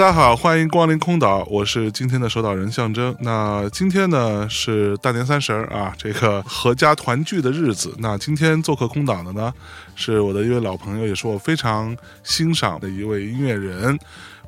家好，欢迎光临空岛，我是今天的守岛人象征。那今天呢是大年三十儿啊，这个合家团聚的日子。那今天做客空岛的呢，是我的一位老朋友，也是我非常欣赏的一位音乐人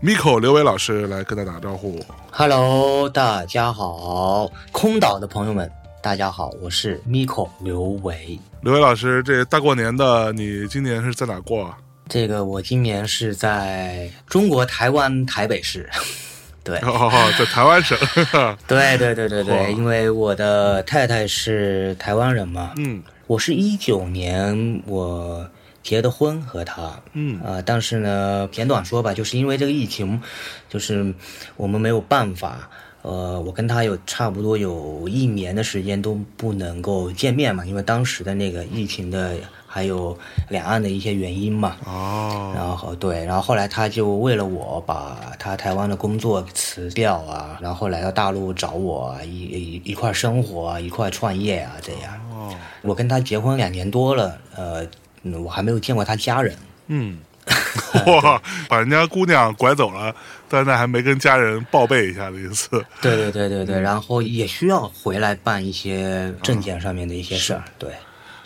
，Miko 刘伟老师来跟大家打招呼。Hello，大家好，空岛的朋友们，大家好，我是 Miko 刘维。刘伟老师，这大过年的，你今年是在哪过啊？这个我今年是在中国台湾台北市，对，哦，在台湾省。对对对对对，因为我的太太是台湾人嘛，嗯。我是一九年我结的婚和她，嗯。啊、但是呢，简短说吧，就是因为这个疫情，就是我们没有办法，呃，我跟她有差不多有一年的时间都不能够见面嘛，因为当时的那个疫情的还有两岸的一些原因嘛。哦，然后对，然后后来他就为了我把他台湾的工作辞掉啊，然后来到大陆找我啊，一一一块儿生活啊，一块儿创业啊，这样。哦，我跟他结婚两年多了，呃，嗯我还没有见过他家人。嗯，哇，把人家姑娘拐走了，但那还没跟家人报备一下的意思。对对对对对，然后也需要回来办一些证件上面的一些事儿，对，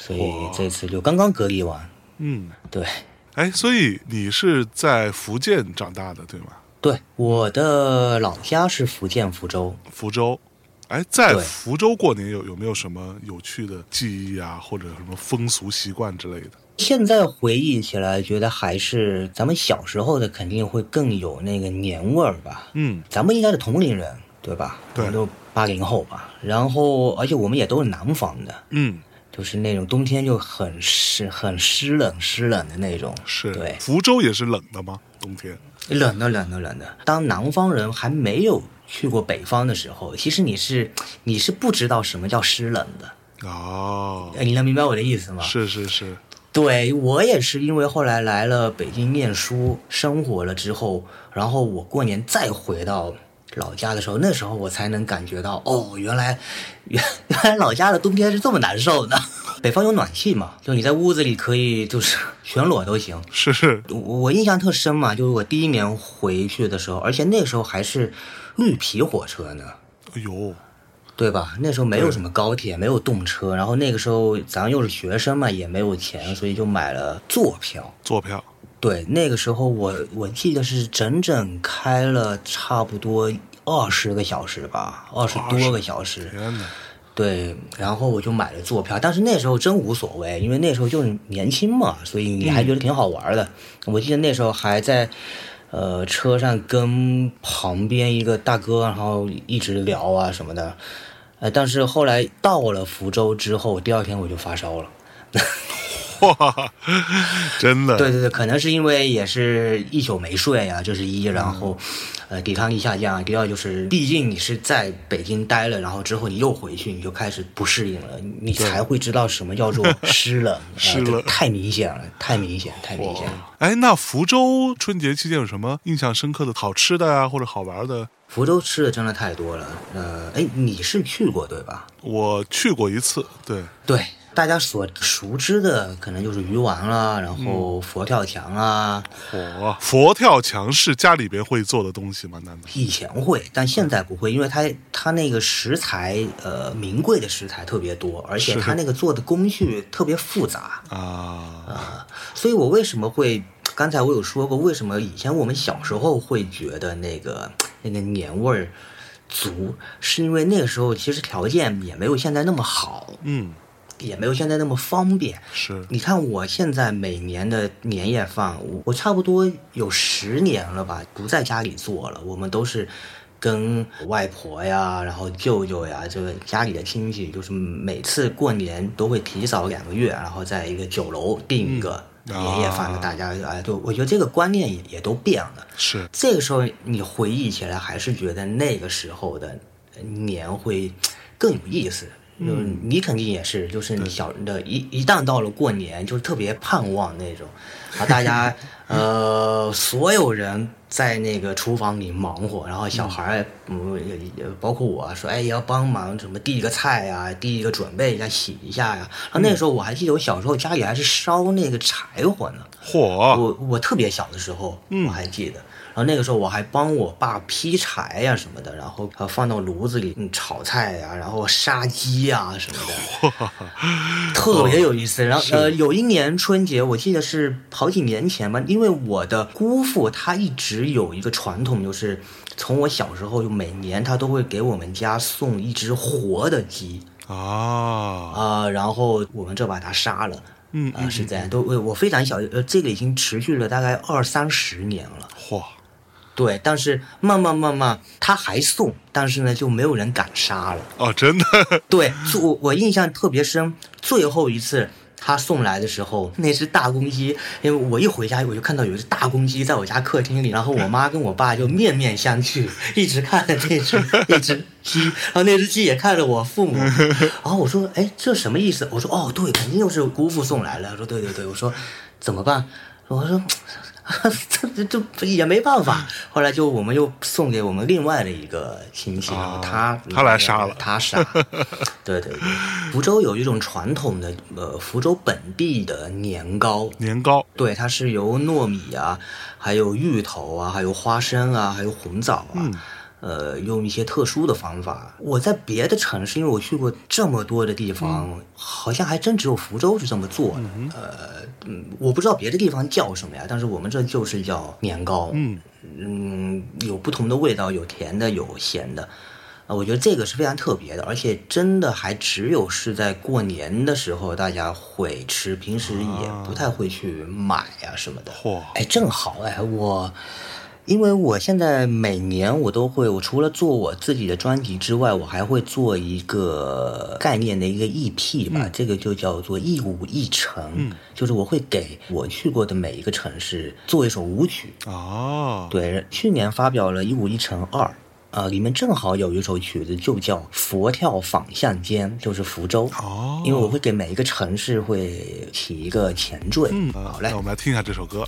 所以这次就刚刚隔离完，嗯，对。哎，所以你是在福建长大的，对吗？对，我的老家是福建福州，福州。哎，在福州过年有有没有什么有趣的记忆啊，或者什么风俗习惯之类的？现在回忆起来，觉得还是咱们小时候的肯定会更有那个年味儿吧。嗯咱们应该是同龄人，对吧？对都八零后吧。然后，而且我们也都是南方的，嗯，就是那种冬天就很湿、很湿冷、湿冷的那种。是。对，福州也是冷的吗？冬天？冷的、冷的、冷的。当南方人还没有去过北方的时候，其实你是你是不知道什么叫湿冷的。哦，哎，你能明白我的意思吗？是是是。对我也是，因为后来来了北京念书生活了之后，然后我过年再回到老家的时候，那时候我才能感觉到，哦，原来原原来老家的冬天是这么难受的。北方有暖气嘛，就你在屋子里可以就是 全裸都行。是是，我我印象特深嘛，就是我第一年回去的时候，而且那时候还是绿皮火车呢。哎呦，对吧？那时候没有什么高铁，没有动车，然后那个时候咱又是学生嘛，也没有钱，所以就买了坐票。坐票。对，那个时候我我记得是整整开了差不多二十个小时吧，二十多个小时。天哪！对，然后我就买了坐票，但是那时候真无所谓，因为那时候就是年轻嘛，所以你还觉得挺好玩的。我记得那时候还在，呃，车上跟旁边一个大哥，然后一直聊啊什么的，呃，但是后来到了福州之后，第二天我就发烧了。哇，真的。对对对，可能是因为也是一宿没睡啊，这是一，然后，呃，抵抗力下降。第二就是，毕竟你是在北京待了，然后之后你又回去，你就开始不适应了，你才会知道什么叫做湿冷，湿冷呃太明显了，太明显，太明显了。哎，那福州春节期间有什么印象深刻的好吃的啊，或者好玩的？福州吃的真的太多了，呃，哎，你是去过对吧？我去过一次，对，对，大家所熟知的可能就是鱼丸啦，然后佛跳墙啊，火。佛跳墙是家里边会做的东西吗？难道？以前会，但现在不会，因为它它那个食材，呃，名贵的食材特别多，而且它那个做的工序特别复杂。啊，啊、所以我为什么会刚才我有说过，为什么以前我们小时候会觉得那个那个年味儿足，是因为那个时候其实条件也没有现在那么好，嗯，也没有现在那么方便。是你看我现在每年的年夜饭，我我差不多有十年了吧，不在家里做了，我们都是跟外婆呀，然后舅舅呀，这个家里的亲戚，就是每次过年都会提早两个月，然后在一个酒楼订一个年夜饭，啊大家哎，就我觉得这个观念也也都变了。是这个时候你回忆起来，还是觉得那个时候的年会更有意思。就是你肯定也是，就是你小的一一旦到了过年，就是特别盼望那种，啊，大家 呃所有人在那个厨房里忙活，然后小孩儿嗯也也包括我说，哎也要帮忙什么递一个菜呀、递一个准备一下、洗一下呀。然后那时候我还记得我小时候家里还是烧那个柴火呢，火，我我特别小的时候，我还记得。然后那个时候我还帮我爸劈柴呀、什么的，然后呃放到炉子里嗯炒菜呀、然后杀鸡呀、什么的，特别有意思。然后呃有一年春节，我记得是好几年前吧，因为我的姑父他一直有一个传统，就是从我小时候就每年他都会给我们家送一只活的鸡啊，啊、然后我们就把它杀了。嗯啊、是这样，都我我非常小，呃，这个已经持续了大概二三十年了。嚯，对，但是慢慢慢慢，他还送，但是呢，就没有人敢杀了。哦，真的，对，就我我印象特别深，最后一次他送来的时候，那只大公鸡，因为我一回家我就看到有一只大公鸡在我家客厅里，然后我妈跟我爸就面面相觑，一直看着那只那只鸡，然后那只鸡也看着我父母，然后我说，哎，这什么意思？我说，哦，对，肯定又是姑父送来了。他说，对对对，我说怎么办？我说。这 这这也没办法，后来就我们又送给我们另外的一个亲戚，然后他他来杀了他杀。对对对，福州有一种传统的呃福州本地的年糕，年糕，对，它是由糯米啊，还有芋头啊，还有花生啊，还有红枣啊。呃，用一些特殊的方法。我在别的城市，因为我去过这么多的地方，好像还真只有福州是这么做的。呃，嗯，我不知道别的地方叫什么呀，但是我们这就是叫年糕。嗯嗯，有不同的味道，有甜的，有咸的。啊，我觉得这个是非常特别的，而且真的还只有是在过年的时候大家会吃，平时也不太会去买呀、什么的。嚯哎，正好哎，我因为我现在每年我都会，我除了做我自己的专辑之外，我还会做一个概念的一个 EP 吧，这个就叫做一舞一城，就是我会给我去过的每一个城市做一首舞曲。哦，对，去年发表了《一舞一城二》，呃，里面正好有一首曲子就叫《佛跳坊巷间》，就是福州。哦，因为我会给每一个城市会起一个前缀。嗯，好嘞那我。们来听一下这首歌。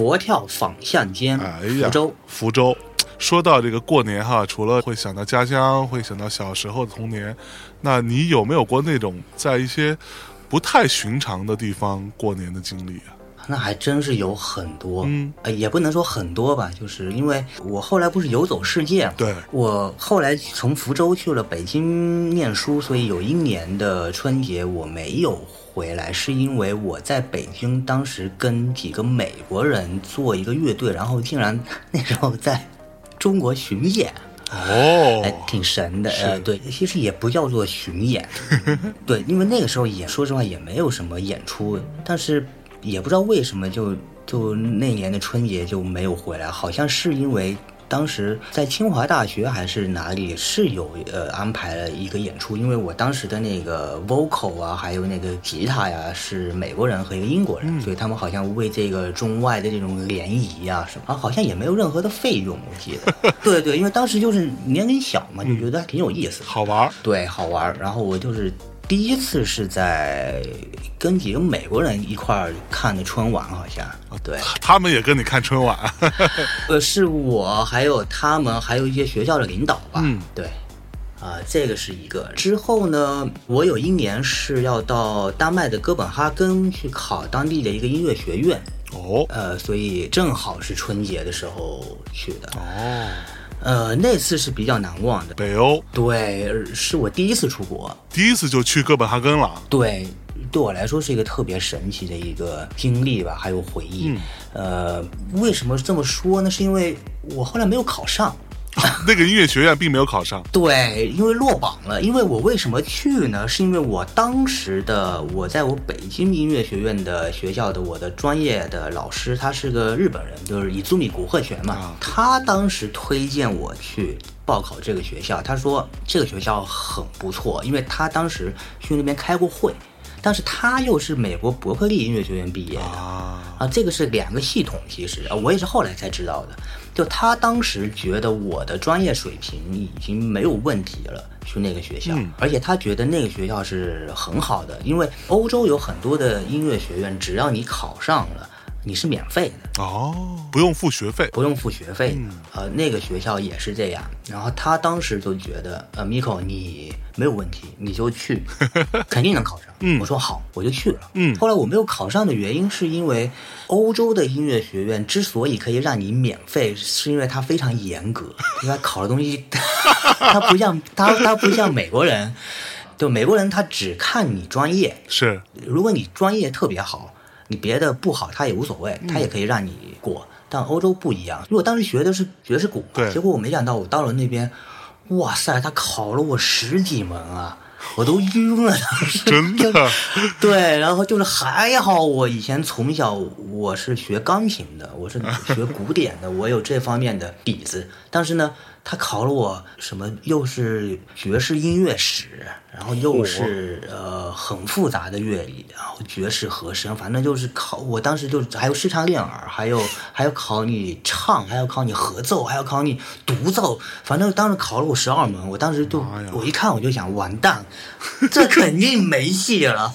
佛跳坊巷间，哎呀，福州。福州。说到这个过年哈，除了会想到家乡，会想到小时候的童年，那你有没有过那种在一些不太寻常的地方过年的经历啊？那还真是有很多，嗯，呃，也不能说很多吧，就是因为我后来不是游走世界嘛，对，我后来从福州去了北京念书，所以有一年的春节我没有回来，是因为我在北京当时跟几个美国人做一个乐队，然后竟然那时候在中国巡演。哦还，挺神的，呃，对，其实也不叫做巡演，对，因为那个时候也说实话也没有什么演出，但是也不知道为什么就就那年的春节就没有回来，好像是因为。当时在清华大学还是哪里是有呃安排了一个演出，因为我当时的那个 vocal 啊，还有那个吉他呀是美国人和一个英国人，所以他们好像为这个中外的这种联谊呀什么，啊好像也没有任何的费用，我记得。对对，因为当时就是年龄小嘛，就觉得还挺有意思。好玩儿，对，好玩儿。然后我就是第一次是在跟几个美国人一块儿看的春晚，好像。对，他们也跟你看春晚，呃，是我还有他们，还有一些学校的领导吧，嗯，对。啊、这个是一个。之后呢，我有一年是要到丹麦的哥本哈根去考当地的一个音乐学院，哦。呃，所以正好是春节的时候去的。哦，呃，那次是比较难忘的，北欧对，呃是我第一次出国，第一次就去哥本哈根了，对，对我来说是一个特别神奇的一个经历吧，还有回忆。呃，为什么这么说呢？是因为我后来没有考上。那个音乐学院并没有考上，对，因为落榜了。因为我为什么去呢？是因为我当时的我在我北京音乐学院的学校的我的专业的老师，他是个日本人，就是以祖米古贺泉嘛。啊他当时推荐我去报考这个学校，他说这个学校很不错，因为他当时去那边开过会，但是他又是美国伯克利音乐学院毕业的。啊，啊，这个是两个系统，其实啊，我也是后来才知道的。就他当时觉得我的专业水平已经没有问题了，去那个学校，而且他觉得那个学校是很好的，因为欧洲有很多的音乐学院，只要你考上了，你是免费的。哦，不用付学费，不用付学费嗯，呃，那个学校也是这样。然后他当时就觉得，呃，Miko 你没有问题，你就去，肯定能考上。嗯我说好，我就去了。嗯后来我没有考上的原因是因为欧洲的音乐学院之所以可以让你免费，是因为它非常严格，因 为它考的东西，它不像它它不像美国人，就美国人他只看你专业，是如果你专业特别好，你别的不好，他也无所谓，他也可以让你过。但欧洲不一样，因为我当时学的是爵士鼓嘛，结果我没想到我到了那边，哇塞，他考了我十几门啊，我都晕了，当时真的，对，然后就是还好，我以前从小我是学钢琴的，我是学古典的，我有这方面的底子。但是呢，他考了我什么，又是爵士音乐史，然后又是呃很复杂的乐理，然后爵士和声，反正就是考。我当时就还有视唱练耳，还有还要考你唱，还要考你合奏，还要考你独奏，反正当时考了我十二门。我当时就我一看我就想，完蛋，这肯定没戏了。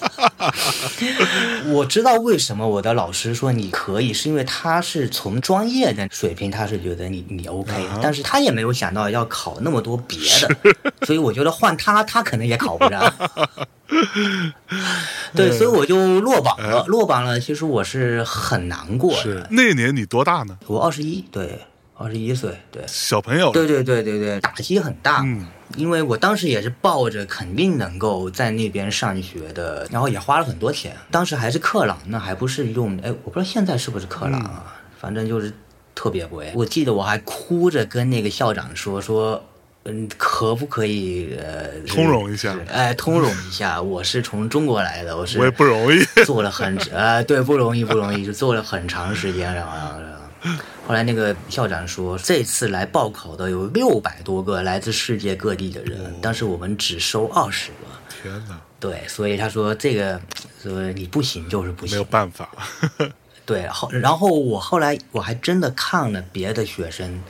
我知道为什么我的老师说你可以，是因为他是从专业的水平，他是觉得你你 OK，、但是他也没有想到要考那么多别的，所以我觉得换他，他可能也考不上。对，所以我就落榜了，落榜了。其实我是很难过是的。那年你多大呢？我二十一，对，二十一岁，对。小朋友，对对对对对，打击很大。嗯，因为我当时也是抱着肯定能够在那边上学的，然后也花了很多钱。当时还是克朗那，还不是用哎，我不知道现在是不是克朗啊，反正就是特别贵。我记得我还哭着跟那个校长说说。嗯，可不可以呃通融一下是哎，通融一下。我是从中国来的，我是我也不容易，做了很呃，对，不容易，不容易，就做了很长时间，然后，然后然后 后来那个校长说，这次来报考的有六百多个来自世界各地的人，但是我们只收二十个。天哪，对，所以他说这个，说你不行就是不行没有行。办法，对，后然后我后来我还真的看了别的学生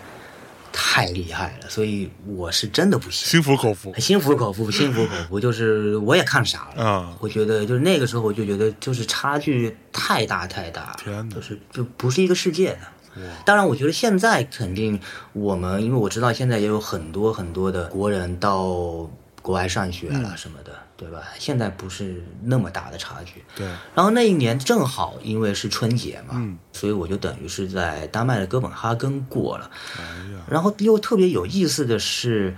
太厉害了，所以我是真的不行。心服口服心服口服，心服口服，就是我也看傻了。啊！我觉得就是那个时候，我就觉得就是差距太大太大，天哪就是就不是一个世界的。当然，我觉得现在肯定我们，因为我知道现在也有很多很多的国人到国外上学嗯了什么的，对吧？现在不是那么大的差距。对，然后那一年正好因为是春节嘛，嗯所以我就等于是在丹麦的哥本哈根过了。然后又特别有意思的是，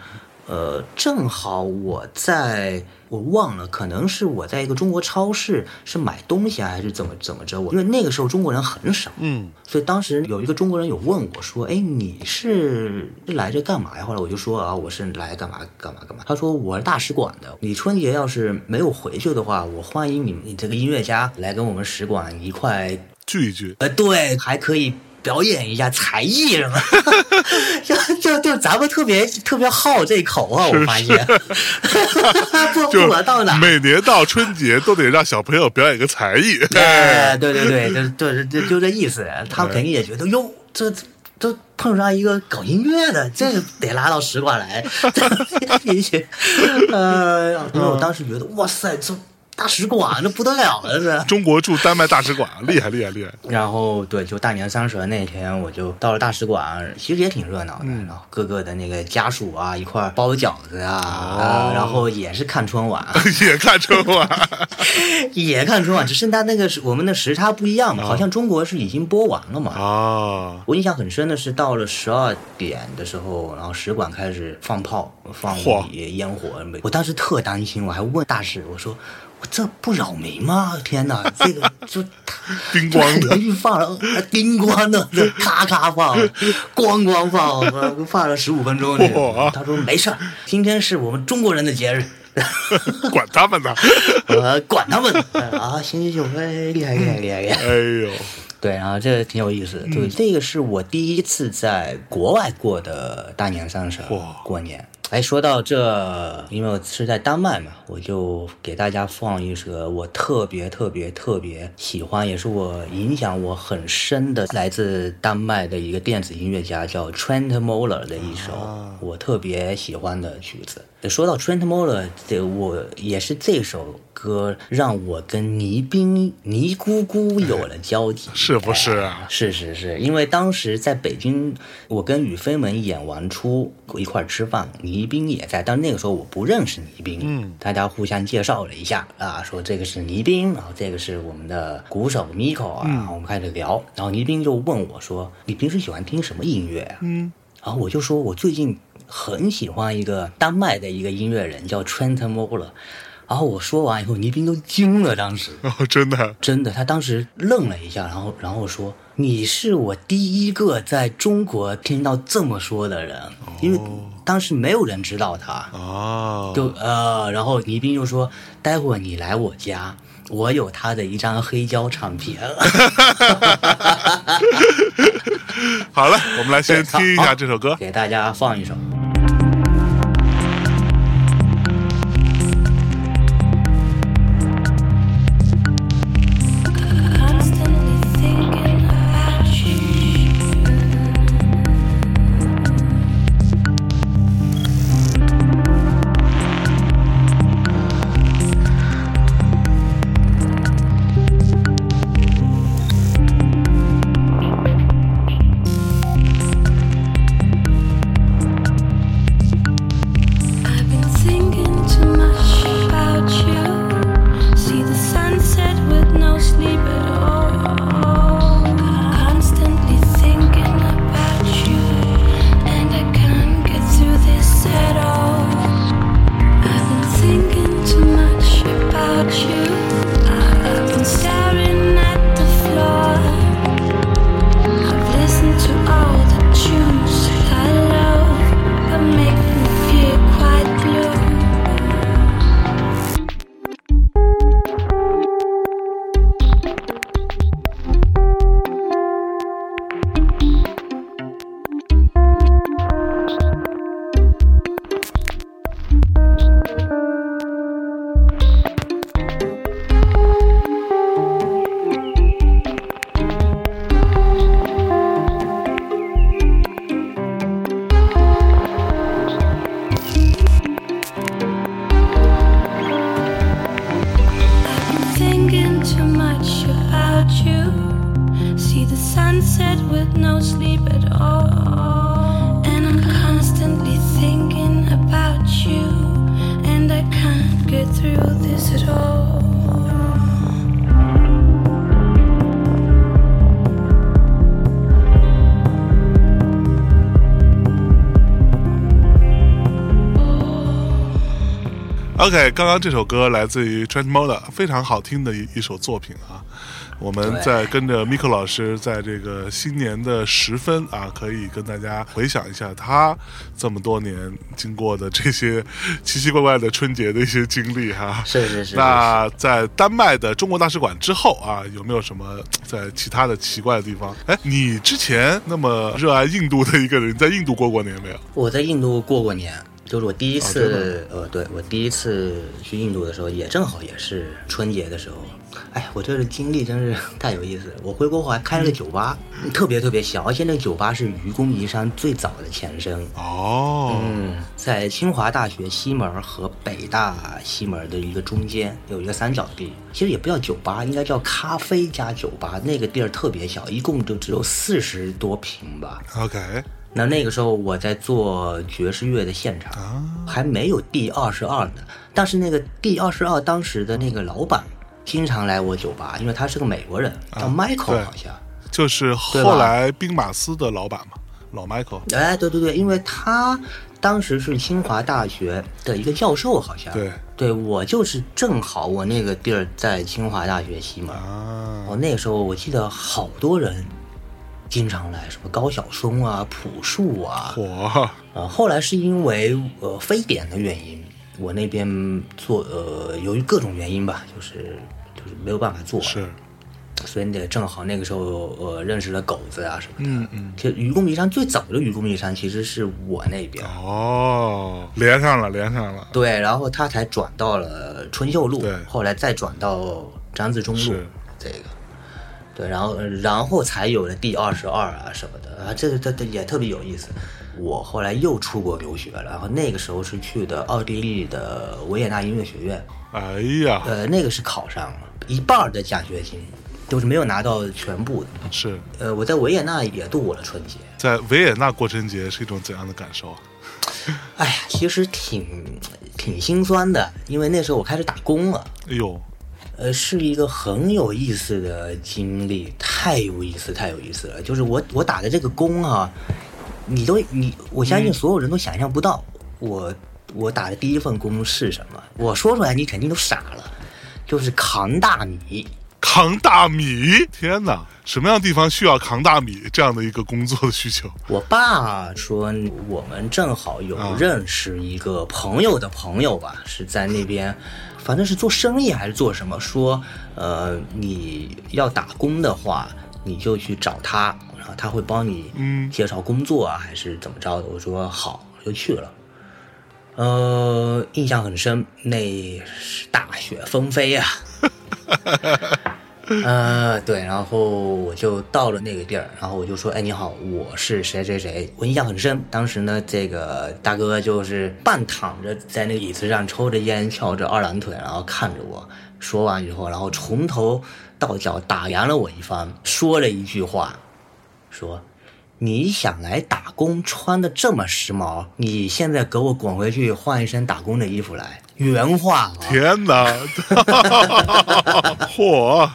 呃，正好我在我忘了，可能是我在一个中国超市是买东西啊，还是怎么怎么着？我因为那个时候中国人很少，嗯所以当时有一个中国人有问我说：“哎，你是是来这干嘛呀？”后来我就说：“啊，我是来干嘛干嘛干嘛。”他说：“我是大使馆的，你春节要是没有回去的话，我欢迎你你这个音乐家来跟我们使馆一块聚一聚，呃，对，还可以表演一下才艺什么，就就就咱们特别特别好这口啊，我发现，不不管到哪。每年到春节都得让小朋友表演个才艺。哎，对对对，就就是就就这意思。他们肯定也觉得，哟，这这碰上一个搞音乐的，这得拉到使馆来，这进去。呃，因为我当时觉得，哇塞，这大使馆那不得了了，这。中国驻丹麦大使馆，厉害厉害厉害！然后对，就大年三十那天，我就到了大使馆，其实也挺热闹的。然后各个的那个家属啊，一块儿包饺子啊，啊然后也是看春晚，也看春晚，也看春晚，只是它那个是我们的时差不一样嘛，好像中国是已经播完了嘛。哦，我印象很深的是，到了十二点的时候，然后使馆开始放炮、放嚯烟火。我当时特担心，我还问大使，我说：“我这不扰民吗？天哪，这个 就叮咣的连续放叮咣的，这 咔咔放，咣咣放，呃放了十五分钟。嚯他说没事儿，今天是我们中国人的节日。管他们呢！呃，管他们啊！行行行，哎，厉害厉害厉害厉害！哎呦，对，然后这个挺有意思的。对，这个是我第一次在国外过的大年三十哇过年。哎，说到这，因为我是在丹麦嘛，我就给大家放一首我特别特别特别喜欢，也是我影响我很深的，来自丹麦的一个电子音乐家叫 Trent Moller 的一首我特别喜欢的曲子。说到 Trent Moller，这我也是这首歌让我跟倪斌倪姑姑有了交集，是不是啊？是是是，因为当时在北京，我跟宇飞门演完出一块儿吃饭，倪斌也在，但那个时候我不认识倪斌，嗯，大家互相介绍了一下啊，说这个是倪斌，然后这个是我们的鼓手 Miko 啊，我们开始聊，然后倪斌就问我说：“你平时喜欢听什么音乐啊？”嗯，然后我就说我最近很喜欢一个丹麦的一个音乐人叫 Trent Moller，然后我说完以后，倪斌都惊了，当时。哦，真的，真的，他当时愣了一下，然后然后说：“你是我第一个在中国听到这么说的人，因为当时没有人知道他。哦，就呃，然后倪斌就说：“待会儿你来我家，我有他的一张黑胶唱片。好了，我们来先听一下这首歌。给大家放一首。OK，刚刚这首歌来自于 Trent Moller，非常好听的一一首作品啊。我们对在跟着 Miko 老师，在这个新年的时分啊，可以跟大家回想一下他这么多年经过的这些奇奇怪怪的春节的一些经历哈。是是是是那在丹麦的中国大使馆之后啊，有没有什么在其他的奇怪的地方？哎，你之前那么热爱印度的一个人，在印度过过年没有？我在印度过过年，就是我第一次，呃，对我第一次去印度的时候，也正好也是春节的时候。哎，我这个经历真是太有意思了。我回国后还开了个酒吧，特别特别小，而且那个酒吧是愚公移山最早的前身。哦，嗯，在清华大学西门和北大西门的一个中间有一个三角地，其实也不叫酒吧，应该叫咖啡加酒吧。那个地儿特别小，一共就只有四十多平吧。OK，那那个时候我在做爵士乐的现场，啊还没有第二十二呢。但是那个第二十二当时的那个老板经常来我酒吧，因为他是个美国人，叫 Michael 好像。就是后来兵马司的老板嘛，老 Michael。哎，对对对，因为他当时是清华大学的一个教授，好像。对对我就是正好我那个地儿在清华大学西门。啊，我那个时候我记得好多人经常来，什么高晓松啊、朴树啊，火。呃，后来是因为呃非典的原因，我那边做呃由于各种原因吧，就是就是没有办法做，是，所以你得正好那个时候呃认识了狗子啊什么的。嗯嗯，其实愚公移山最早的愚公移山其实是我那边，哦，连上了，连上了，对，然后他才转到了春秀路对，后来再转到张自忠路这个。对，然后呃然后才有了第二十二啊什么的啊，这个这这也特别有意思。我后来又出国留学了，然后那个时候是去的奥地利的维也纳音乐学院，哎呀，呃，那个是考上了一半的奖学金，就是没有拿到全部的。是呃，我在维也纳也度过了春节，在维也纳过春节是一种怎样的感受啊？哎呀，其实挺挺心酸的，因为那时候我开始打工了。哎呦，呃，是一个很有意思的经历，太有意思，太有意思了。就是我我打的这个工啊，你都你，我相信所有人都想象不到，我我打的第一份工是什么。我说出来你肯定都傻了，就是扛大米。扛大米！天哪，什么样的地方需要扛大米这样的一个工作的需求？我爸说，我们正好有啊认识一个朋友的朋友吧，是在那边，反正是做生意还是做什么，说，呃，你要打工的话，你就去找他，然后他会帮你嗯介绍工作啊，还是怎么着的？我说好，就去了。呃，印象很深，那是大雪纷飞啊。呃，对，然后我就到了那个地儿，然后我就说，哎，你好，我是谁谁谁，我印象很深。当时呢，这个大哥就是半躺着在那个椅子上抽着烟，翘着二郎腿，然后看着我。说完以后，然后从头到脚打量了我一番，说了一句话，说：“你想来打工，穿的这么时髦，你现在给我滚回去换一身打工的衣服来。”原话啊，天哪！嚯！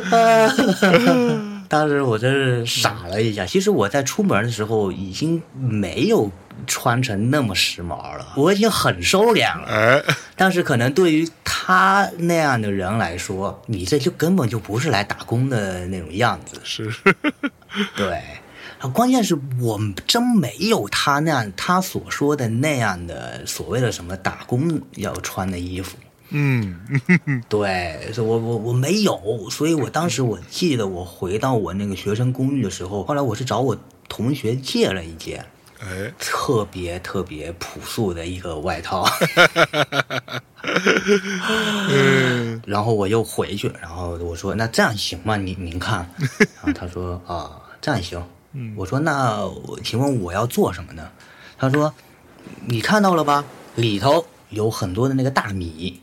当时我真是傻了一下。其实我在出门的时候已经没有穿成那么时髦了，我已经很收敛了。哎，但是可能对于他那样的人来说，你这就根本就不是来打工的那种样子。是，对，啊，关键是我真没有他那样他所说的那样的所谓的什么打工要穿的衣服。嗯，对，所以我我我没有，所以我当时我记得我回到我那个学生公寓的时候，后来我是找我同学借了一件哎，特别特别朴素的一个外套，嗯，然后我又回去，然后我说那这样行吗？您您看，然后他说啊这样行，我说那我请问我要做什么呢？他说你看到了吧，里头有很多的那个大米，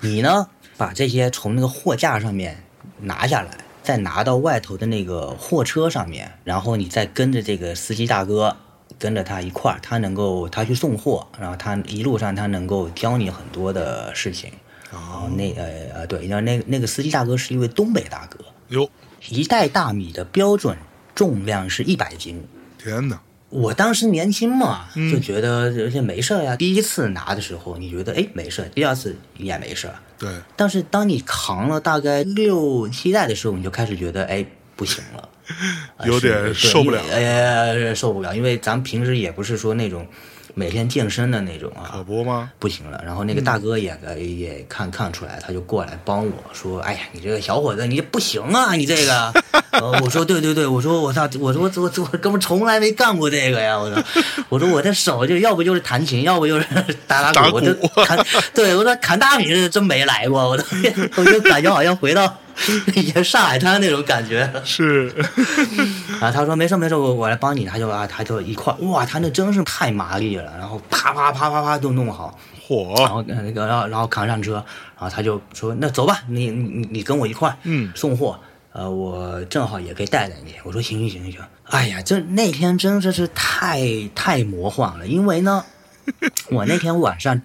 你呢把这些从那个货架上面拿下来，再拿到外头的那个货车上面，然后你再跟着这个司机大哥。跟着他一块儿，他能够他去送货，然后他一路上他能够教你很多的事情。然后那呃呃对，然后那那个司机大哥是一位东北大哥，哟，一袋大米的标准重量是一百斤。天哪！我当时年轻嘛，嗯就觉得这没事儿呀。第一次拿的时候，你觉得哎没事儿，第二次也没事儿。对，但是当你扛了大概六七代的时候，你就开始觉得哎不行了，呃有点受不了哎呃受不了，因为咱们平时也不是说那种每天健身的那种啊，可不吗？不行了。然后那个大哥也、呃也看看出来，他就过来帮我说：“哎呀，你这个小伙子，你这不行啊，你这个。呃”我说：“对对对，我说我操，我说我我我哥们从来没干过这个呀！我说我说我这手就要不就是弹琴，要不就是打打打鼓，我这鼓砍对我说砍大米是真没来过，我都我就感觉好像回到 以前上海滩那种感觉。是，然 后，他说没事没事，我我来帮你，他就啊他就一块哇，他那真是太麻利了，然后啪啪啪啪啪都弄好。火然，后呃那个，然后然后扛上车，然后他就说：“那走吧，你你你你跟我一块儿，嗯送货。呃，我正好也可以带带你。”我说：“行行行行。”哎呀，这那天真的是太太魔幻了，因为呢，我那天晚上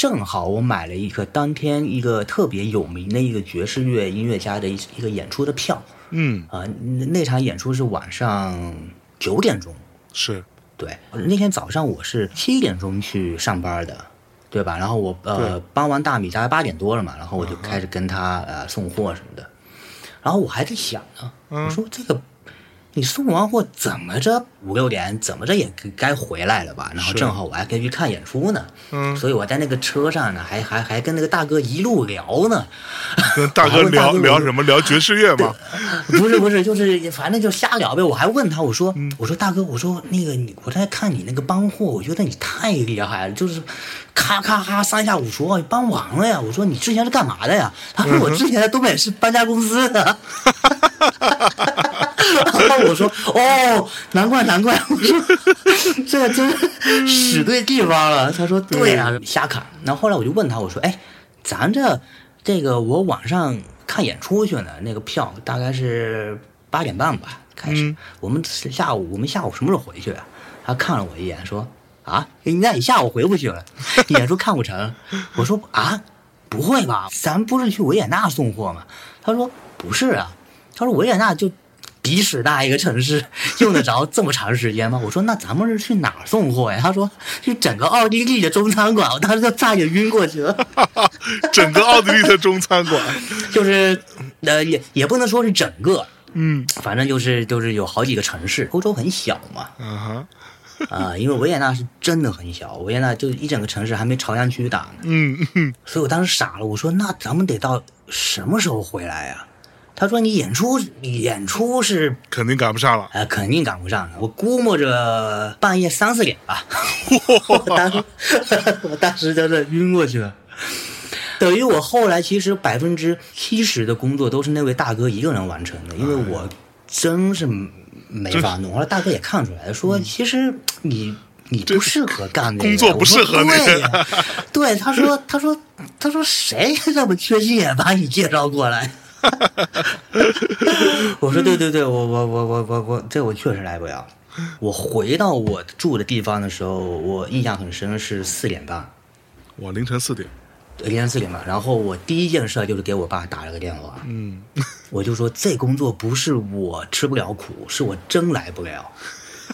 正好我买了一个当天一个特别有名的一个爵士乐音乐家的一一个演出的票嗯，啊、那那场演出是晚上九点钟。是，对，那天早上我是七点钟去上班的，对吧？然后我呃对搬完大米大概八点多了嘛，然后我就开始跟他呃送货什么的。然后我还在想呢，嗯我说这个你送完货怎么着五六点怎么着也该该回来了吧？然后正好我还可以去看演出呢，嗯所以我在那个车上呢，还还还跟那个大哥一路聊呢。跟大哥 聊哥聊什么？聊爵士乐吗？不是不是，就是反正就瞎聊呗。我还问他，我说、嗯我说大哥，我说那个你我在看你那个帮货，我觉得你太厉害了，就是咔咔咔三下五除二帮完了呀。我说你之前是干嘛的呀？他说我之前在东北是搬家公司的。然后我说哦，难怪难怪，我说这真使对地方了。他说对啊，瞎砍。然后后来我就问他，我说哎，咱这这个我晚上看演出去呢，那个票大概是八点半吧开始。嗯我们是下午我们下午什么时候回去啊？他看了我一眼说啊，那你下午回不去了，演出看不成。我说啊，不会吧？咱不是去维也纳送货吗？他说不是啊，他说维也纳就鼻屎大一个城市，用得着这么长时间吗？我说那咱们是去哪儿送货呀？他说去整个奥地利的中餐馆，我当时就差点晕过去了。整个奥地利的中餐馆，就是呃，也也不能说是整个，嗯。反正就是就是有好几个城市，欧洲很小嘛，嗯哼，啊、因为维也纳是真的很小，维也纳就一整个城市还没朝阳区大呢，嗯嗯，所以我当时傻了，我说那咱们得到什么时候回来呀、他说你演出演出是肯定赶不上了。呃肯定赶不上了，我估摸着半夜三四点吧，我当时 我当时真的晕过去了。等于我后来其实百分之七十的工作都是那位大哥一个人完成的，因为我真是没法弄。后来大哥也看出来了，说其实你你不适合干这个，工作不适合那个对，他说他说他说谁这么缺心眼把你介绍过来？我说对对对，我我我我我我这我确实来不了。我回到我住的地方的时候，我印象很深是四点半，我凌晨四点，凌晨四点半。然后我第一件事就是给我爸打了个电话，嗯，我就说这工作不是我吃不了苦，是我真来不了。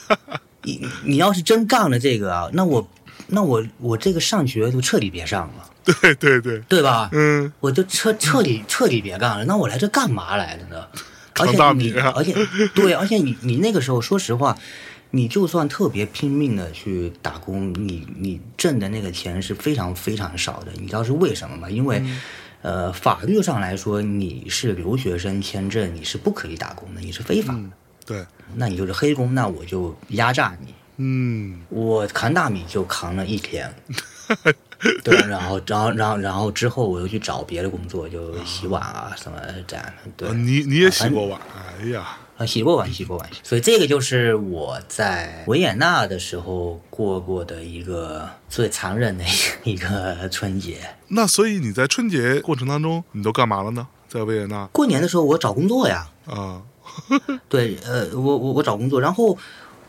你你要是真干了这个啊，那我那我我这个上学就彻底别上了，对对对，对吧？嗯，我就彻彻底彻底别干了。那我来这干嘛来的呢？而扛且你，大米啊而且对，而且你你那个时候，说实话，你就算特别拼命的去打工，你你挣的那个钱是非常非常少的。你知道是为什么吗？因为，嗯呃，法律上来说，你是留学生签证，你是不可以打工的，你是非法的。对，那你就是黑工，那我就压榨你。嗯，我扛大米就扛了一天，对，然后，然后，然后，然后之后我又去找别的工作，就洗碗啊什么这样的，对啊，你你也洗过碗？哎呀，啊，洗过碗，洗过碗。所以这个就是我在维也纳的时候过过的一个最残忍的一一个春节。那所以你在春节过程当中，你都干嘛了呢？在维也纳过年的时候我找工作呀，啊，对，呃，我我我找工作，然后，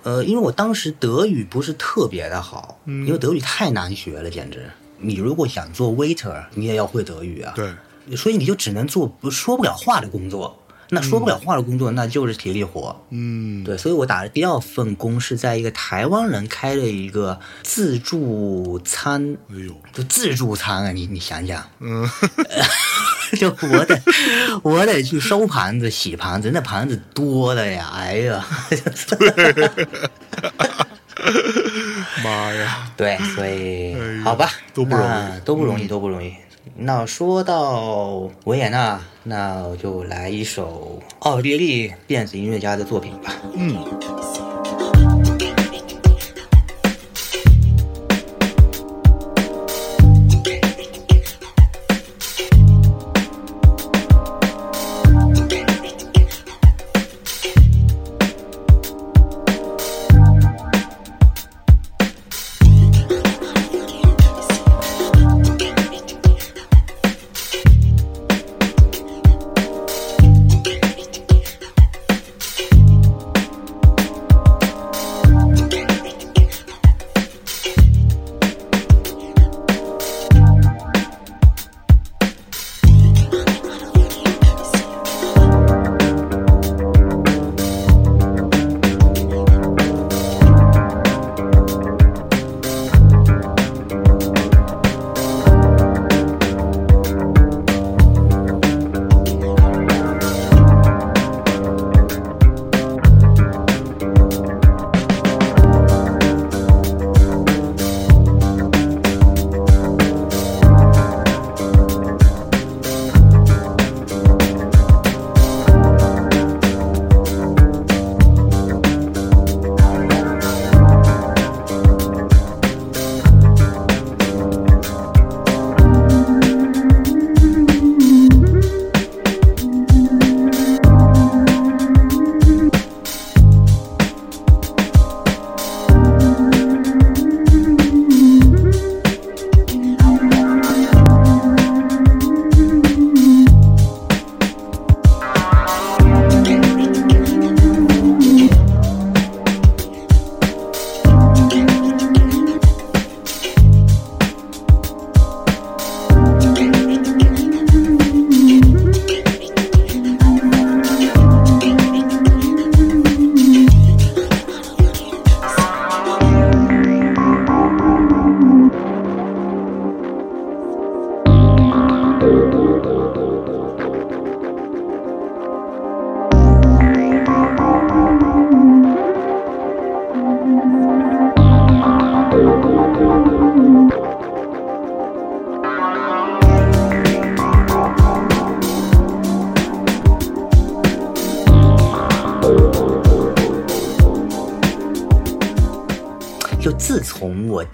呃，因为我当时德语不是特别的好，嗯因为德语太难学了，简直。你如果想做 waiter，你也要会德语啊。对，所以你就只能做不说不了话的工作。那说不了话的工作，那就是体力活。嗯，对，所以我打的第二份工是在一个台湾人开的一个自助餐，哎呦，就自助餐啊，你你想想，嗯，就我得我得去收盘子、洗盘子，那盘子多的呀，哎呀，妈呀，对，所以、哎好吧，都不容易都不容易，都不容易。那说到维也纳，那我就来一首奥地利电子音乐家的作品吧。嗯，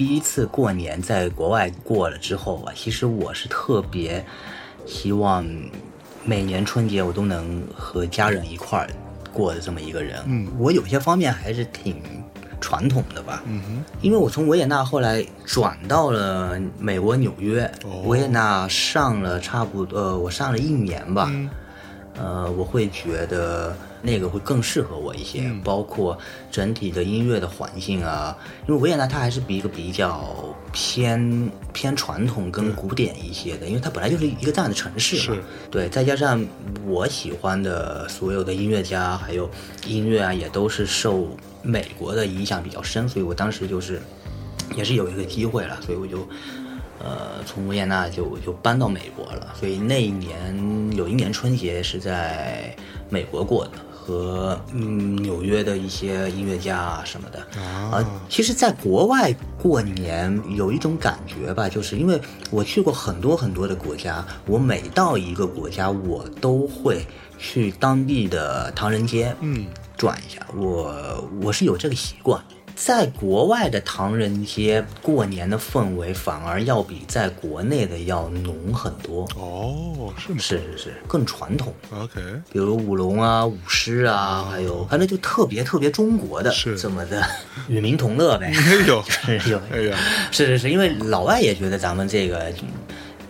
第一次过年在国外过了之后啊，其实我是特别希望每年春节我都能和家人一块儿过的这么一个人。嗯，我有些方面还是挺传统的吧。嗯哼，因为我从维也纳后来转到了美国纽约，哦维也纳上了差不多，呃，我上了一年吧。嗯呃，我会觉得那个会更适合我一些，嗯包括整体的音乐的环境啊。因为维也纳它还是比一个比较偏偏传统跟古典一些的，因为它本来就是一个这样的城市嘛。是对，再加上我喜欢的所有的音乐家还有音乐啊，也都是受美国的影响比较深，所以我当时就是也是有一个机会了，所以我就呃从维也纳就就搬到美国了。所以那一年有一年春节是在美国过的。和嗯纽约的一些音乐家啊什么的啊其实，在国外过年有一种感觉吧，就是因为我去过很多很多的国家，我每到一个国家，我都会去当地的唐人街，嗯，转一下。我我是有这个习惯，在国外的唐人街过年的氛围反而要比在国内的要浓很多。哦，是吗？是是是，更传统。OK，比如舞龙啊、舞狮啊，还有反正就特别特别中国的是这么的与民同乐呗。哎呦，是有，哎呀，是是是，因为老外也觉得咱们这个嗯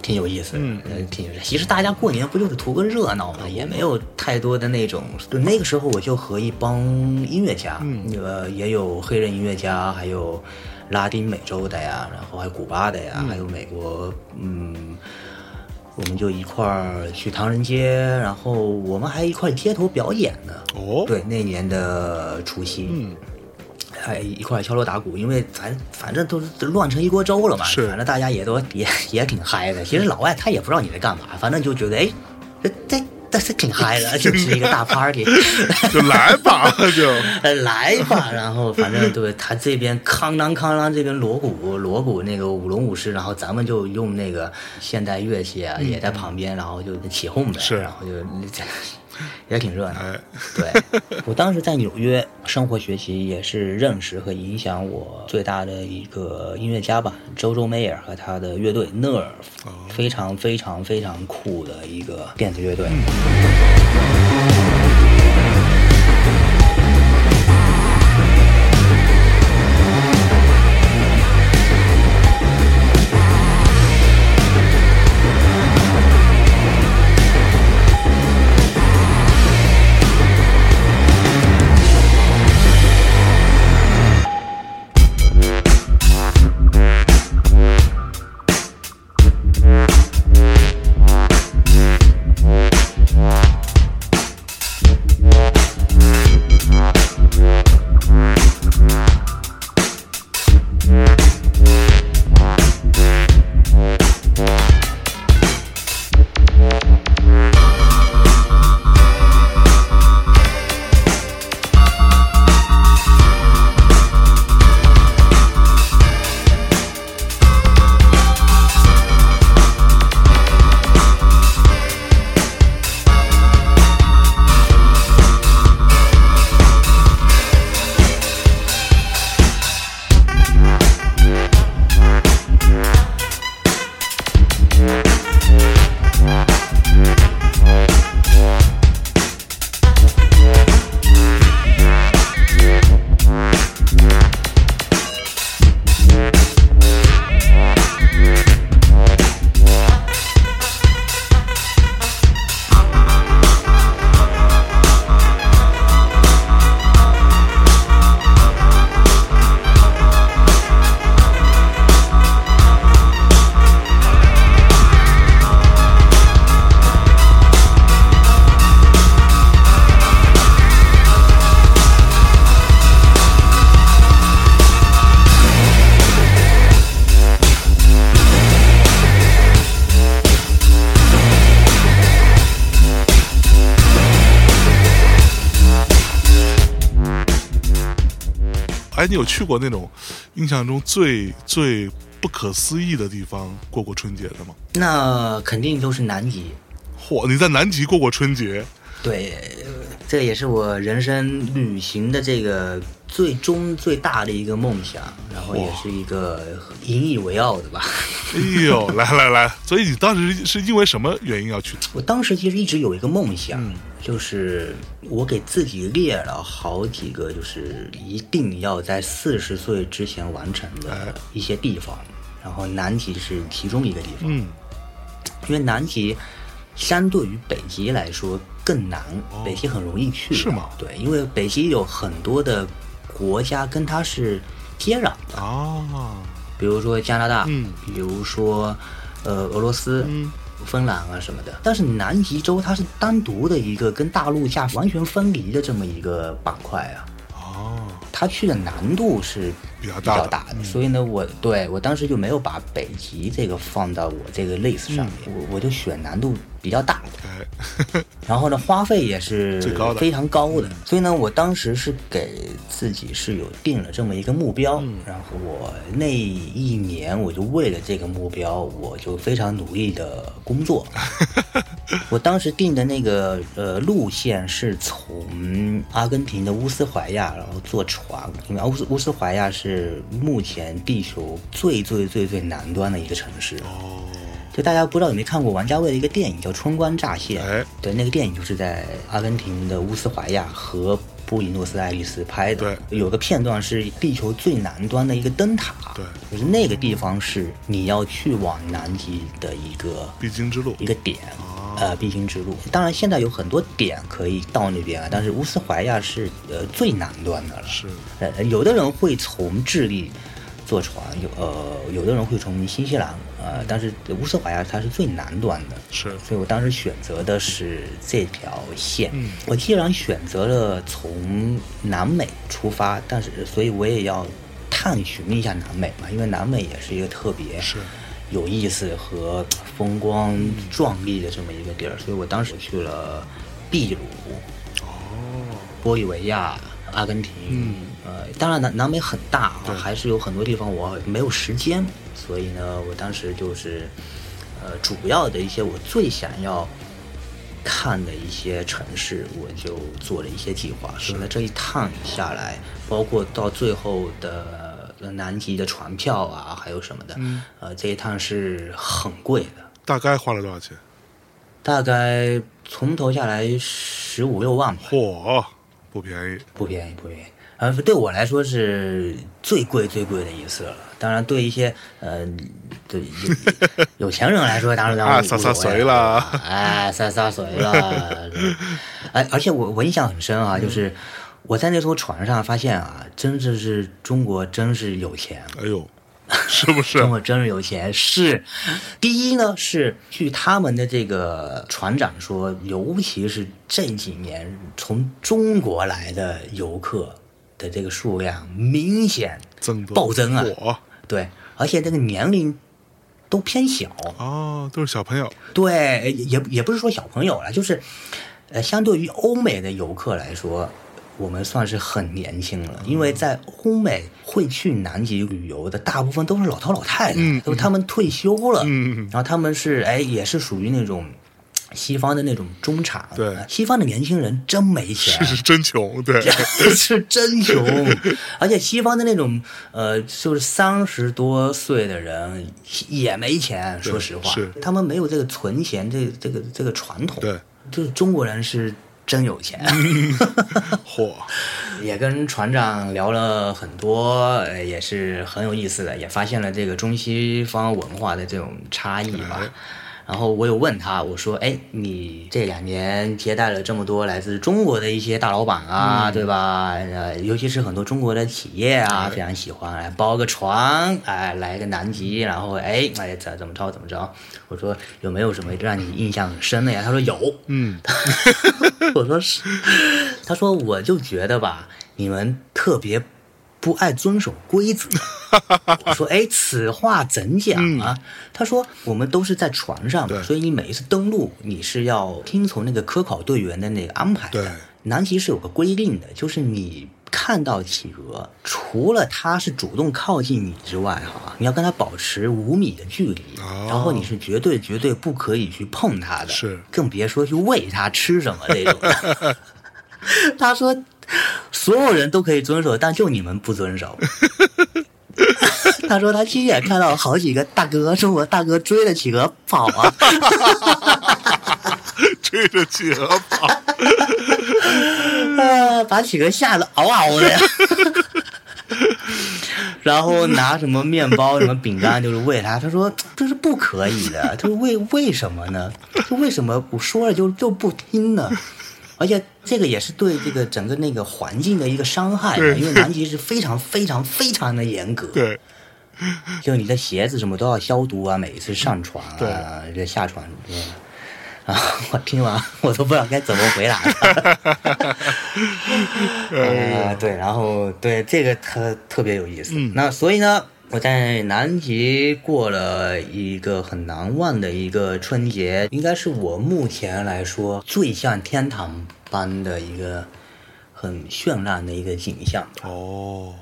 挺有意思的，嗯呃挺有意思。其实大家过年不就是图个热闹嘛，也没有太多的那种。就那个时候，我就和一帮音乐家，嗯呃，也有黑人音乐家，还有拉丁美洲的呀，然后还有古巴的呀，还有美国，嗯。我们就一块儿去唐人街，然后我们还一块儿街头表演呢。哦，，对，那年的除夕，嗯，还一块敲锣打鼓，因为咱反正都是乱成一锅粥了嘛，是反正大家也都也也挺嗨的。其实老外他也不知道你在干嘛，反正就觉得哎，这这这是挺嗨的，就是一个大 party，就来吧，就呃 来吧。然后反正对他这边哐啷哐啷，这边锣鼓锣鼓那个舞龙舞狮，然后咱们就用那个现代乐器啊，也在旁边，然后就起哄呗，是然后就也挺热闹。哎，对，我当时在纽约生活学习，也是认识和影响我最大的一个音乐家吧，周周梅尔和他的乐队 Nerve，、非常非常非常酷的一个电子乐队。哎，你有去过那种印象中最最不可思议的地方过过春节的吗？那肯定都是南极，嚯，你在南极过过春节？对，这个也是我人生旅行的这个最终最大的一个梦想，然后也是一个引以为傲的吧。哎呦，来来来，所以你当时是因为什么原因要去？我当时其实一直有一个梦想，就是我给自己列了好几个，就是一定要在四十岁之前完成的一些地方，然后南极是其中一个地方。嗯，因为南极相对于北极来说更难，北极很容易去。哦是吗？对，因为北极有很多的国家跟它是接壤的，啊，比如说加拿大，嗯。比如说呃俄罗斯，嗯芬兰啊什么的。但是南极洲它是单独的一个跟大陆架完全分离的这么一个板块啊。哦，它去的难度是比较大的所以呢，我对我当时就没有把北极这个放到我这个 list 上面，我我就选难度比较大的，哎，然后呢，花费也是最高的非常高的，所以呢，我当时是给自己是有定了这么一个目标，然后我那一年我就为了这个目标，我就非常努力的工作，我当时定的那个呃路线是从阿根廷的乌斯怀亚，然后坐船，因为乌斯乌斯怀亚是目前地球最最最最南端的一个城市。哦，就大家不知道有没有看过王家卫的一个电影叫《春光乍泄》？哎对，那个电影就是在阿根廷的乌斯怀亚和布宜诺斯艾利斯拍的。对，有个片段是地球最南端的一个灯塔。对，就是那个地方是你要去往南极的一个必经之路一。个点，啊呃，必经之路。当然，现在有很多点可以到那边啊，但是乌斯怀亚是呃最南端的了。是，呃，有的人会从智利坐船，有呃，有的人会从新西兰，呃，但是乌斯怀亚它是最南端的。是。所以我当时选择的是这条线。嗯。我既然选择了从南美出发，但是所以我也要探寻一下南美嘛，因为南美也是一个特别是。有意思和风光壮丽的这么一个地儿，所以我当时去了秘鲁、哦，玻利维亚、阿根廷，嗯呃，当然南南美很大啊，还是有很多地方我没有时间，所以呢，我当时就是，呃，主要的一些我最想要看的一些城市，我就做了一些计划。所以呢，这一趟下来，包括到最后的呃南极的船票啊，还有什么的，嗯呃，这一趟是很贵的，大概花了多少钱？大概从头下来十五六万吧。嚯，不便宜。不便宜，不便宜。呃，对我来说是最贵最贵的一次了。当然，对一些呃，对有 有钱人来说，当然当然啊无所谓洒洒水了哎，洒洒水了。对哎，而且我我印象很深啊，就是我在那艘船上发现啊，真的是中国真是有钱。哎呦，是不是 中？国真是有钱。是，第一呢是据他们的这个船长说，尤其是这几年从中国来的游客的这个数量明显增多暴增啊对，而且这个年龄都偏小。哦，都是小朋友。对，也也不是说小朋友了，就是，呃，相对于欧美的游客来说，我们算是很年轻了，因为在欧美会去南极旅游的大部分都是老头老太太，嗯都他们退休了，嗯然后他们是哎也是属于那种。西方的那种中产，对。西方的年轻人真没钱，是 是真穷，对，是真穷，而且西方的那种呃，就是三十多岁的人也没钱，说实话。是，他们没有这个存钱这这个这个传统。对，就是中国人是真有钱。嚯，也跟船长聊了很多，呃也是很有意思的，也发现了这个中西方文化的这种差异吧。哎然后我有问他，我说：“哎，你这两年接待了这么多来自中国的一些大老板啊，对吧？呃，尤其是很多中国的企业啊，非常喜欢来包个船，哎，来个南极，然后哎，哎怎怎么着怎么着？我说有没有什么让你印象很深的呀？他说有，嗯，我说是，他说我就觉得吧，你们特别不爱遵守规则。我说哎，此话怎讲啊？他说我们都是在船上所以你每一次登陆你是要听从那个科考队员的那个安排的。南极是有个规定的，就是你。看到企鹅，除了它是主动靠近你之外，哈，你要跟它保持五米的距离，哦然后你是绝对绝对不可以去碰它的，是更别说去喂它吃什么这种的。他说，所有人都可以遵守，但就你们不遵守。他说他亲眼看到好几个大哥，说我大哥追着企鹅跑啊，追着企鹅跑，啊把企鹅吓得嗷嗷的呀。然后拿什么面包、什么饼干，就是喂他。他说这是不可以的。他说为为什么呢？就为什么我说了就就不听呢？而且这个也是对这个整个那个环境的一个伤害嘛，因为南极是非常非常非常的严格。对，就你的鞋子什么都要消毒啊，每一次上船啊，这下船对吧啊，我听完我都不知道该怎么回答他。呃，对，然后对这个特特别有意思。那所以呢，我在南极过了一个很难忘的一个春节，应该是我目前来说最像天堂般的一个很绚烂的一个景象。哦，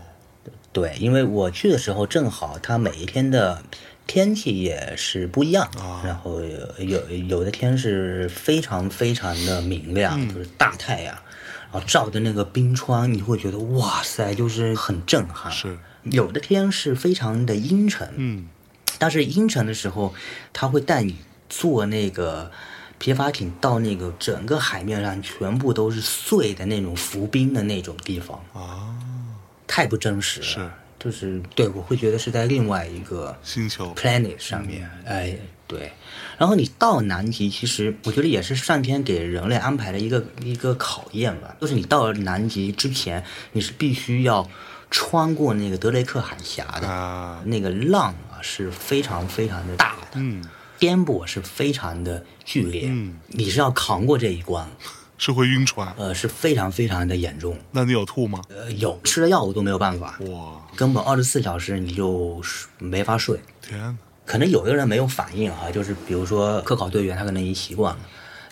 对，因为我去的时候正好它每一天的天气也是不一样，啊然后有有有的天是非常非常的明亮，嗯就是大太阳，然后照的那个冰川，你会觉得哇塞，就是很震撼。是，有的天是非常的阴沉，嗯。但是阴沉的时候，他会带你坐那个皮筏艇到那个整个海面上全部都是碎的那种浮冰的那种地方，啊，太不真实了。是，就是对我会觉得是在另外一个星球。planet 上面，哎，对。然后你到南极，其实我觉得也是上天给人类安排的一个一个考验吧。就是你到了南极之前，你是必须要穿过那个德雷克海峡的，啊，那个浪啊是非常非常的大的，嗯，颠簸是非常的剧烈，嗯你是要扛过这一关，是会晕船。呃，是非常非常的严重，那你有吐吗？呃，有吃了药我都没有办法，哇，根本二十四小时你就没法睡。天哪！可能有的人没有反应啊，就是比如说科考队员，他可能已经习惯了。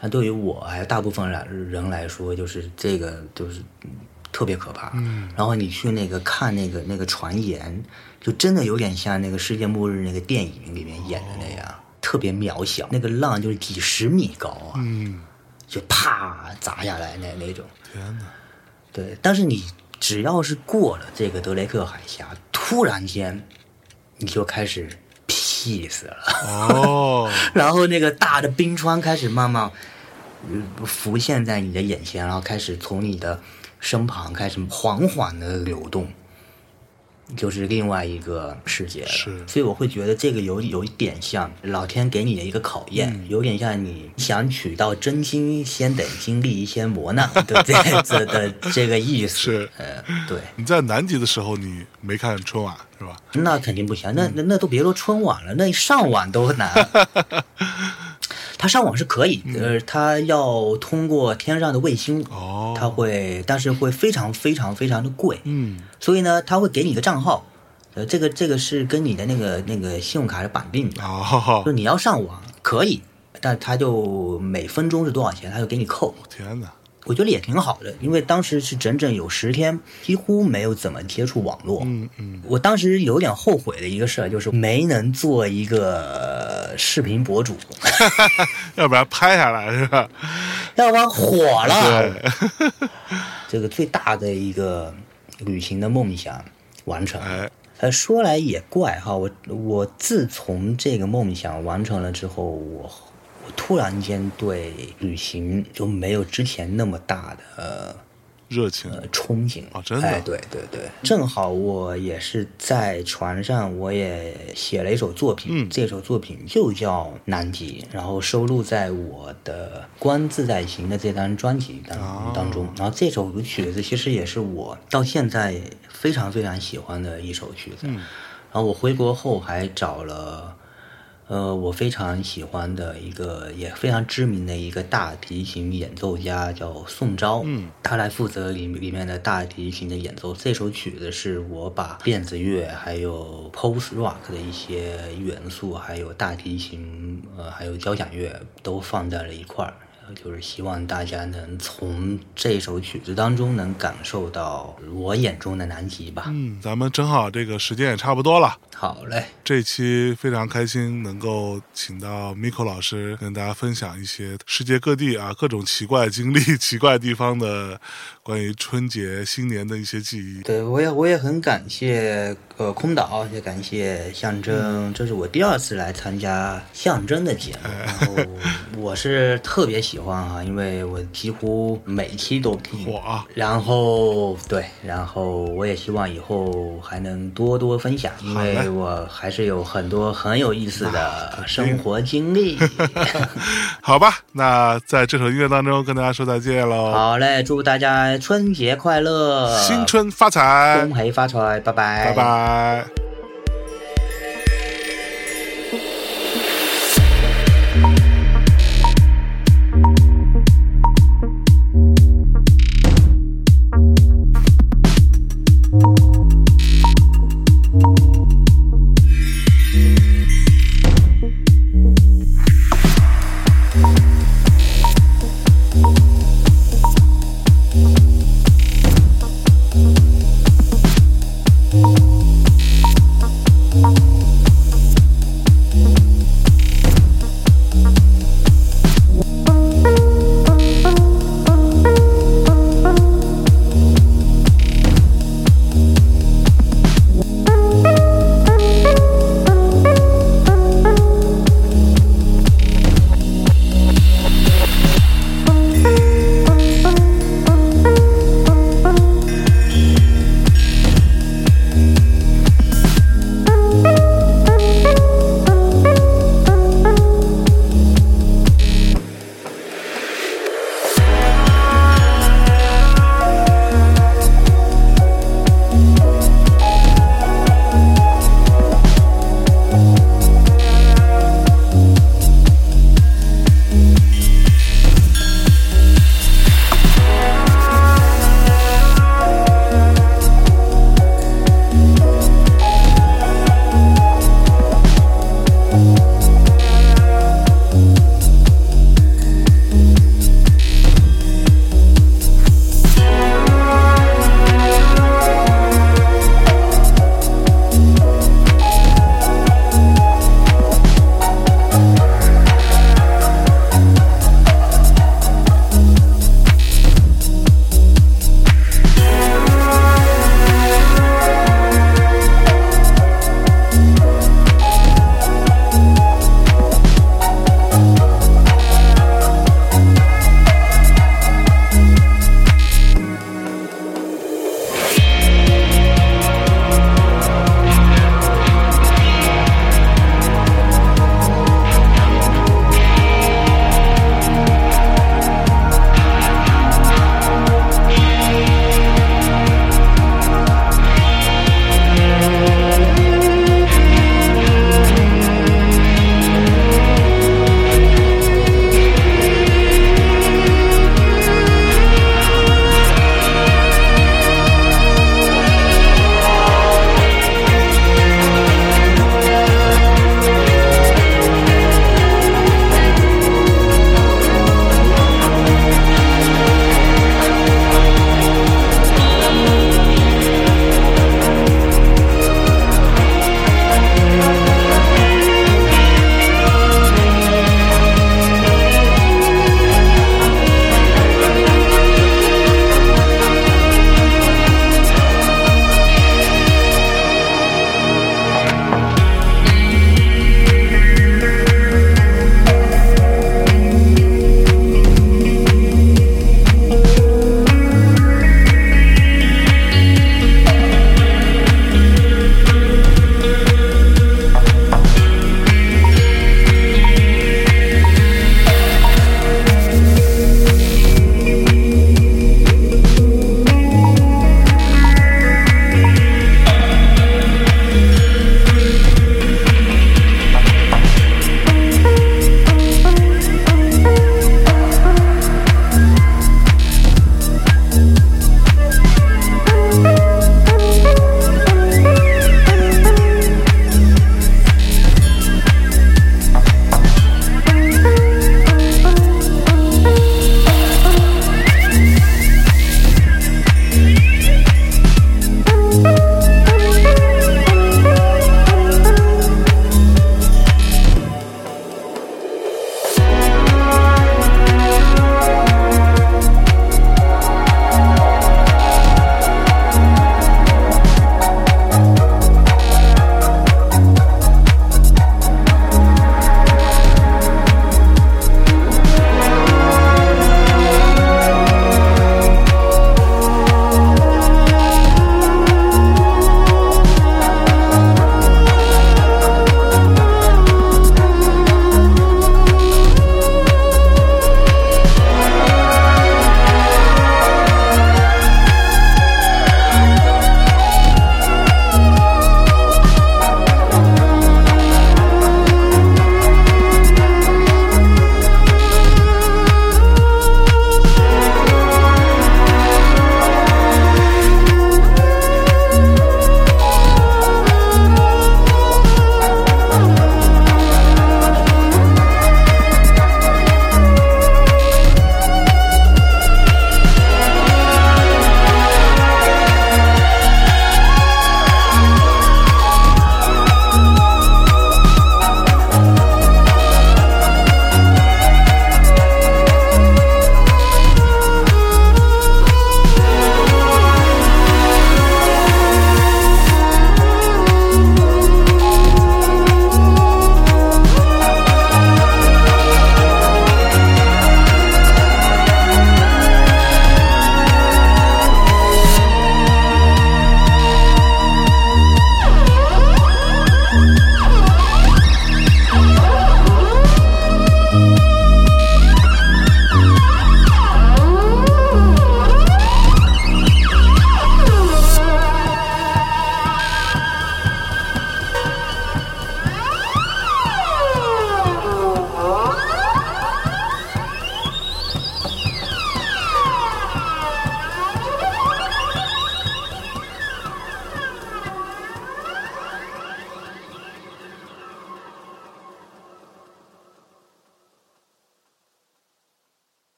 但对于我还有大部分人人来说，就是这个就是嗯特别可怕。嗯，然后你去那个看那个那个传言，就真的有点像那个世界末日那个电影里面演的那样，特别渺小。那个浪就是几十米高啊，嗯，就啪砸下来那那种。天哪！对，但是你只要是过了这个德雷克海峡，突然间你就开始 peace 了。哦，然后那个大的冰川开始慢慢呃浮现在你的眼前，然后开始从你的身旁开始缓缓的流动，就是另外一个世界了。是所以我会觉得这个有有一点像老天给你的一个考验，嗯有点像你想取到真心，先得经历一些磨难 的这这的这个意思。是呃，对。你在南极的时候，你没看春晚是吧？那肯定不行，那那那都别说春晚了，那上晚都难。他上网是可以，呃，他要通过天上的卫星，哦，他会，但是会非常非常非常的贵，嗯，所以呢，他会给你一个账号，呃，这个这个是跟你的那个那个信用卡是绑定的，哦就，你要上网可以，但他就每分钟是多少钱，他就给你扣。天哪！我觉得也挺好的，因为当时是整整有十天几乎没有怎么接触网络。嗯嗯，我当时有点后悔的一个事儿，就是没能做一个视频博主，要不然拍下来是吧？要不然火了。对，这个最大的一个旅行的梦想完成呃，说来也怪哈，我我自从这个梦想完成了之后，我我突然间对旅行就没有之前那么大的呃热情呃憧憬啊真的哎，对对对，正好我也是在船上，我也写了一首作品，嗯这首作品就叫《南极》，然后收录在我的《观自在行》的这张专辑当、哦当中。然后这首曲子其实也是我到现在非常非常喜欢的一首曲子。嗯然后我回国后还找了。呃，我非常喜欢的一个也非常知名的一个大提琴演奏家叫宋昭，嗯，他来负责里里面的大提琴的演奏。这首曲子是我把电子乐还有 post rock 的一些元素，还有大提琴，呃，还有交响乐都放在了一块儿。就是希望大家能从这首曲子当中能感受到我眼中的南极吧。嗯，咱们正好这个时间也差不多了。好嘞，这期非常开心，能够请到 Miko 老师跟大家分享一些世界各地啊各种奇怪经历、奇怪地方的关于春节、新年的一些记忆。对，我也我也很感谢呃空岛，也感谢象征，这是我第二次来参加象征的节目，然后我是特别喜欢啊，因为我几乎每期都听。火啊！然后对，然后我也希望以后还能多多分享，因为我还是有很多很有意思的生活经历。好吧，那在这首音乐当中跟大家说再见喽，好嘞，祝大家春节快乐，新春发财，恭喜发财，拜拜，拜拜。